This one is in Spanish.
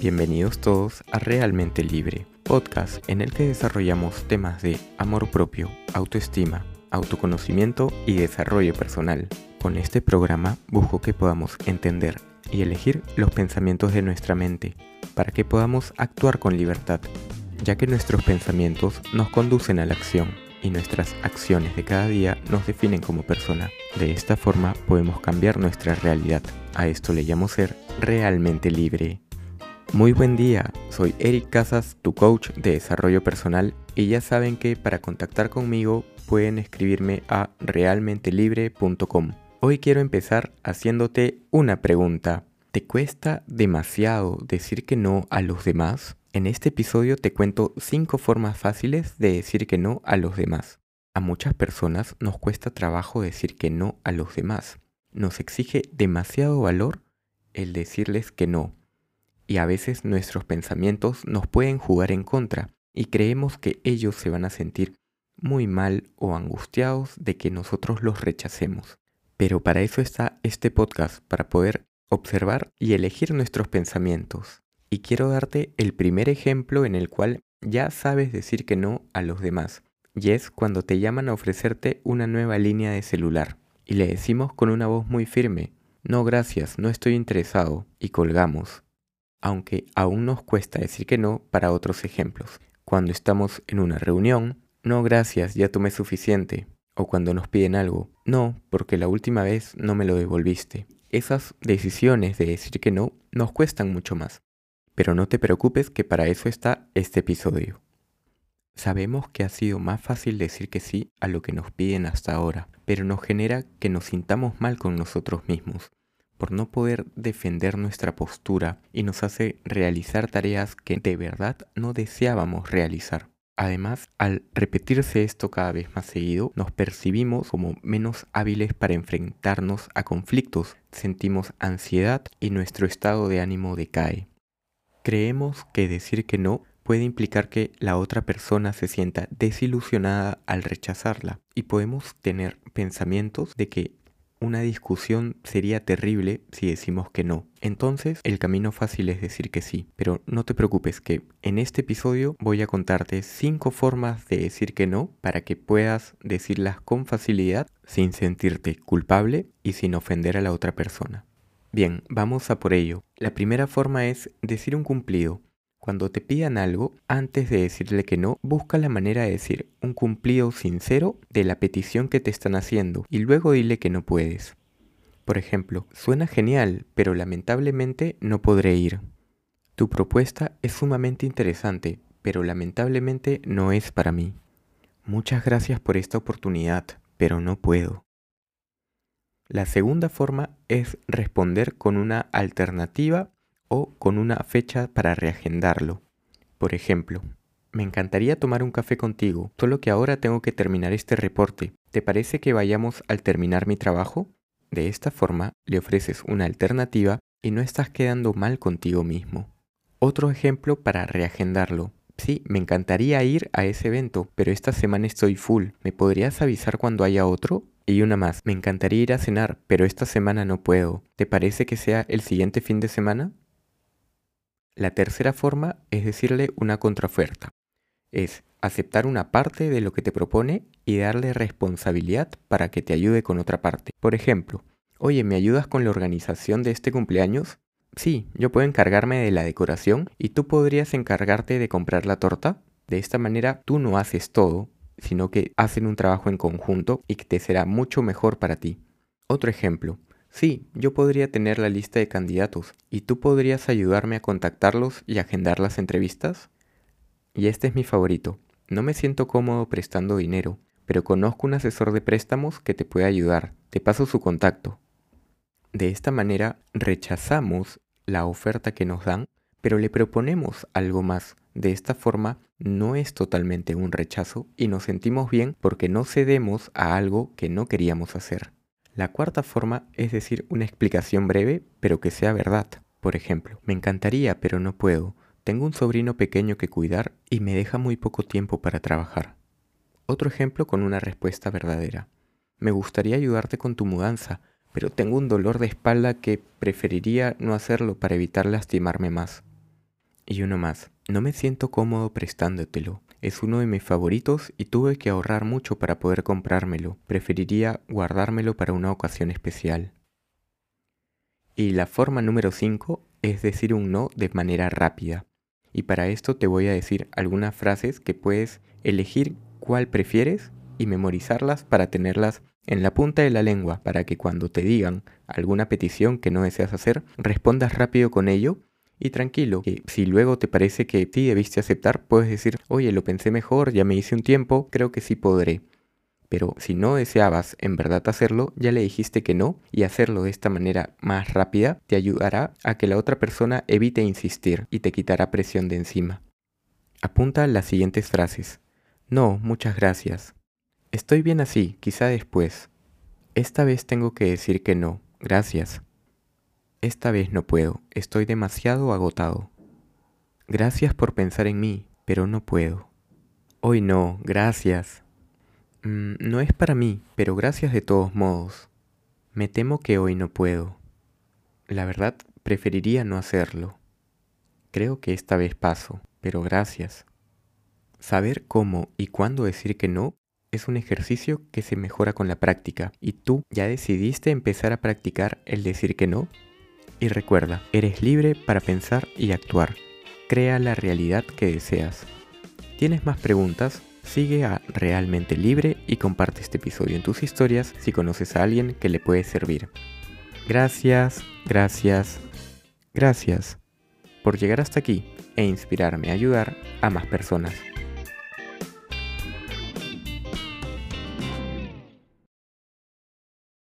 Bienvenidos todos a Realmente Libre, podcast en el que desarrollamos temas de amor propio, autoestima, autoconocimiento y desarrollo personal. Con este programa busco que podamos entender y elegir los pensamientos de nuestra mente para que podamos actuar con libertad, ya que nuestros pensamientos nos conducen a la acción y nuestras acciones de cada día nos definen como persona. De esta forma podemos cambiar nuestra realidad. A esto le llamo ser realmente libre. Muy buen día, soy Eric Casas, tu coach de desarrollo personal y ya saben que para contactar conmigo pueden escribirme a realmentelibre.com. Hoy quiero empezar haciéndote una pregunta. ¿Te cuesta demasiado decir que no a los demás? En este episodio te cuento 5 formas fáciles de decir que no a los demás. A muchas personas nos cuesta trabajo decir que no a los demás. Nos exige demasiado valor el decirles que no y a veces nuestros pensamientos nos pueden jugar en contra y creemos que ellos se van a sentir muy mal o angustiados de que nosotros los rechacemos. Pero para eso está este podcast, para poder observar y elegir nuestros pensamientos. Y quiero darte el primer ejemplo en el cual ya sabes decir que no a los demás. Y es cuando te llaman a ofrecerte una nueva línea de celular. Y le decimos con una voz muy firme, no gracias, no estoy interesado. Y colgamos aunque aún nos cuesta decir que no para otros ejemplos. Cuando estamos en una reunión, no gracias, ya tomé suficiente. O cuando nos piden algo, no, porque la última vez no me lo devolviste. Esas decisiones de decir que no nos cuestan mucho más. Pero no te preocupes que para eso está este episodio. Sabemos que ha sido más fácil decir que sí a lo que nos piden hasta ahora, pero nos genera que nos sintamos mal con nosotros mismos por no poder defender nuestra postura y nos hace realizar tareas que de verdad no deseábamos realizar. Además, al repetirse esto cada vez más seguido, nos percibimos como menos hábiles para enfrentarnos a conflictos, sentimos ansiedad y nuestro estado de ánimo decae. Creemos que decir que no puede implicar que la otra persona se sienta desilusionada al rechazarla y podemos tener pensamientos de que una discusión sería terrible si decimos que no. Entonces, el camino fácil es decir que sí. Pero no te preocupes que en este episodio voy a contarte 5 formas de decir que no para que puedas decirlas con facilidad sin sentirte culpable y sin ofender a la otra persona. Bien, vamos a por ello. La primera forma es decir un cumplido. Cuando te pidan algo, antes de decirle que no, busca la manera de decir un cumplido sincero de la petición que te están haciendo y luego dile que no puedes. Por ejemplo, suena genial, pero lamentablemente no podré ir. Tu propuesta es sumamente interesante, pero lamentablemente no es para mí. Muchas gracias por esta oportunidad, pero no puedo. La segunda forma es responder con una alternativa o con una fecha para reagendarlo. Por ejemplo, me encantaría tomar un café contigo, solo que ahora tengo que terminar este reporte. ¿Te parece que vayamos al terminar mi trabajo? De esta forma le ofreces una alternativa y no estás quedando mal contigo mismo. Otro ejemplo para reagendarlo. Sí, me encantaría ir a ese evento, pero esta semana estoy full. ¿Me podrías avisar cuando haya otro? Y una más, me encantaría ir a cenar, pero esta semana no puedo. ¿Te parece que sea el siguiente fin de semana? La tercera forma es decirle una contraoferta. Es aceptar una parte de lo que te propone y darle responsabilidad para que te ayude con otra parte. Por ejemplo, oye, ¿me ayudas con la organización de este cumpleaños? Sí, yo puedo encargarme de la decoración y tú podrías encargarte de comprar la torta. De esta manera tú no haces todo, sino que hacen un trabajo en conjunto y que te será mucho mejor para ti. Otro ejemplo, Sí, yo podría tener la lista de candidatos y tú podrías ayudarme a contactarlos y agendar las entrevistas. Y este es mi favorito. No me siento cómodo prestando dinero, pero conozco un asesor de préstamos que te puede ayudar. Te paso su contacto. De esta manera rechazamos la oferta que nos dan, pero le proponemos algo más. De esta forma no es totalmente un rechazo y nos sentimos bien porque no cedemos a algo que no queríamos hacer. La cuarta forma es decir una explicación breve, pero que sea verdad. Por ejemplo, me encantaría, pero no puedo. Tengo un sobrino pequeño que cuidar y me deja muy poco tiempo para trabajar. Otro ejemplo con una respuesta verdadera. Me gustaría ayudarte con tu mudanza, pero tengo un dolor de espalda que preferiría no hacerlo para evitar lastimarme más. Y uno más. No me siento cómodo prestándotelo. Es uno de mis favoritos y tuve que ahorrar mucho para poder comprármelo. Preferiría guardármelo para una ocasión especial. Y la forma número 5 es decir un no de manera rápida. Y para esto te voy a decir algunas frases que puedes elegir cuál prefieres y memorizarlas para tenerlas en la punta de la lengua para que cuando te digan alguna petición que no deseas hacer, respondas rápido con ello y tranquilo, que si luego te parece que sí debiste aceptar, puedes decir, oye, lo pensé mejor, ya me hice un tiempo, creo que sí podré. Pero si no deseabas en verdad hacerlo, ya le dijiste que no y hacerlo de esta manera más rápida te ayudará a que la otra persona evite insistir y te quitará presión de encima. Apunta las siguientes frases. No, muchas gracias. Estoy bien así, quizá después. Esta vez tengo que decir que no, gracias. Esta vez no puedo, estoy demasiado agotado. Gracias por pensar en mí, pero no puedo. Hoy no, gracias. Mm, no es para mí, pero gracias de todos modos. Me temo que hoy no puedo. La verdad, preferiría no hacerlo. Creo que esta vez paso, pero gracias. Saber cómo y cuándo decir que no es un ejercicio que se mejora con la práctica. ¿Y tú ya decidiste empezar a practicar el decir que no? Y recuerda, eres libre para pensar y actuar. Crea la realidad que deseas. ¿Tienes más preguntas? Sigue a Realmente Libre y comparte este episodio en tus historias si conoces a alguien que le puede servir. Gracias, gracias, gracias por llegar hasta aquí e inspirarme a ayudar a más personas.